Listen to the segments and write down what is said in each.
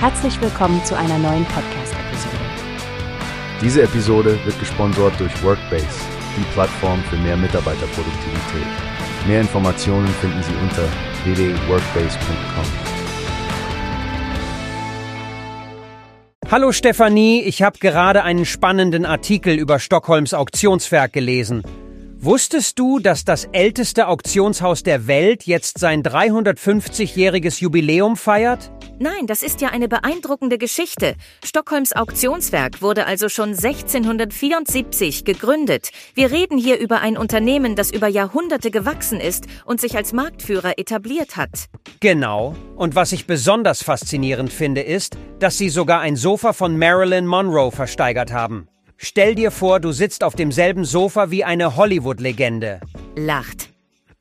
Herzlich willkommen zu einer neuen Podcast-Episode. Diese Episode wird gesponsert durch Workbase, die Plattform für mehr Mitarbeiterproduktivität. Mehr Informationen finden Sie unter www.workbase.com. Hallo Stefanie, ich habe gerade einen spannenden Artikel über Stockholms Auktionswerk gelesen. Wusstest du, dass das älteste Auktionshaus der Welt jetzt sein 350-jähriges Jubiläum feiert? Nein, das ist ja eine beeindruckende Geschichte. Stockholms Auktionswerk wurde also schon 1674 gegründet. Wir reden hier über ein Unternehmen, das über Jahrhunderte gewachsen ist und sich als Marktführer etabliert hat. Genau. Und was ich besonders faszinierend finde, ist, dass sie sogar ein Sofa von Marilyn Monroe versteigert haben. Stell dir vor, du sitzt auf demselben Sofa wie eine Hollywood-Legende. Lacht.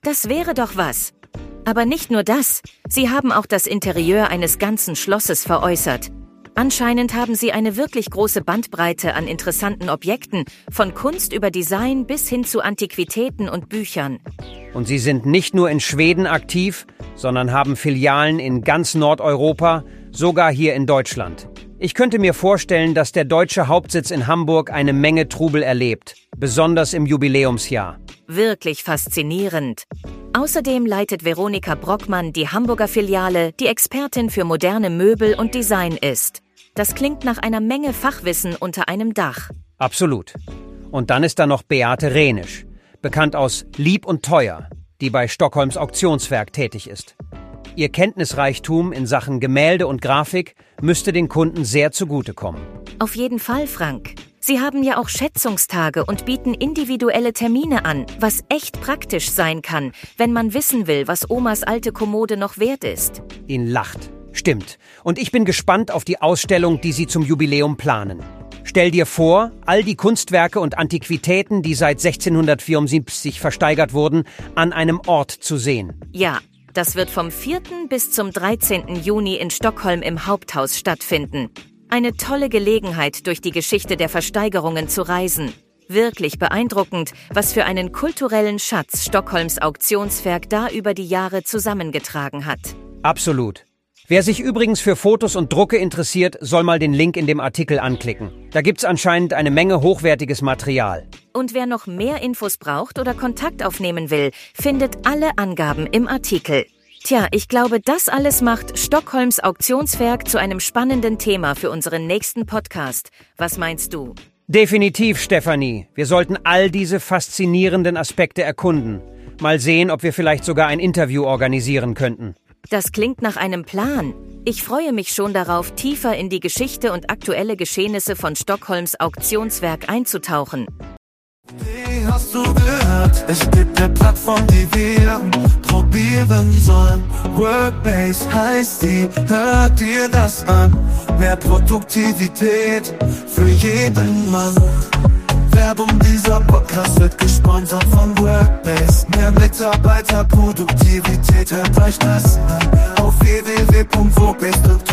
Das wäre doch was. Aber nicht nur das. Sie haben auch das Interieur eines ganzen Schlosses veräußert. Anscheinend haben sie eine wirklich große Bandbreite an interessanten Objekten, von Kunst über Design bis hin zu Antiquitäten und Büchern. Und sie sind nicht nur in Schweden aktiv, sondern haben Filialen in ganz Nordeuropa, sogar hier in Deutschland. Ich könnte mir vorstellen, dass der deutsche Hauptsitz in Hamburg eine Menge Trubel erlebt, besonders im Jubiläumsjahr. Wirklich faszinierend. Außerdem leitet Veronika Brockmann die Hamburger Filiale, die Expertin für moderne Möbel und Design ist. Das klingt nach einer Menge Fachwissen unter einem Dach. Absolut. Und dann ist da noch Beate Renisch, bekannt aus Lieb und Teuer, die bei Stockholms Auktionswerk tätig ist. Ihr Kenntnisreichtum in Sachen Gemälde und Grafik müsste den Kunden sehr zugutekommen. Auf jeden Fall, Frank. Sie haben ja auch Schätzungstage und bieten individuelle Termine an, was echt praktisch sein kann, wenn man wissen will, was Omas alte Kommode noch wert ist. Ihn lacht. Stimmt. Und ich bin gespannt auf die Ausstellung, die Sie zum Jubiläum planen. Stell dir vor, all die Kunstwerke und Antiquitäten, die seit 1674 versteigert wurden, an einem Ort zu sehen. Ja, das wird vom 4. bis zum 13. Juni in Stockholm im Haupthaus stattfinden. Eine tolle Gelegenheit, durch die Geschichte der Versteigerungen zu reisen. Wirklich beeindruckend, was für einen kulturellen Schatz Stockholms Auktionswerk da über die Jahre zusammengetragen hat. Absolut. Wer sich übrigens für Fotos und Drucke interessiert, soll mal den Link in dem Artikel anklicken. Da gibt's anscheinend eine Menge hochwertiges Material. Und wer noch mehr Infos braucht oder Kontakt aufnehmen will, findet alle Angaben im Artikel. Tja, ich glaube, das alles macht Stockholms Auktionswerk zu einem spannenden Thema für unseren nächsten Podcast. Was meinst du? Definitiv, Stefanie. Wir sollten all diese faszinierenden Aspekte erkunden. Mal sehen, ob wir vielleicht sogar ein Interview organisieren könnten. Das klingt nach einem Plan. Ich freue mich schon darauf, tiefer in die Geschichte und aktuelle Geschehnisse von Stockholms Auktionswerk einzutauchen. Wie hast du gehört? Es gibt eine Plattform, die wir probieren sollen. Workbase heißt die, hört dir das an. Mehr Produktivität für jeden Mann. Werbung, dieser Podcast wird gesponsert von Workbase. Mehr Mitarbeiterproduktivität erreicht das auf www.wobest.com.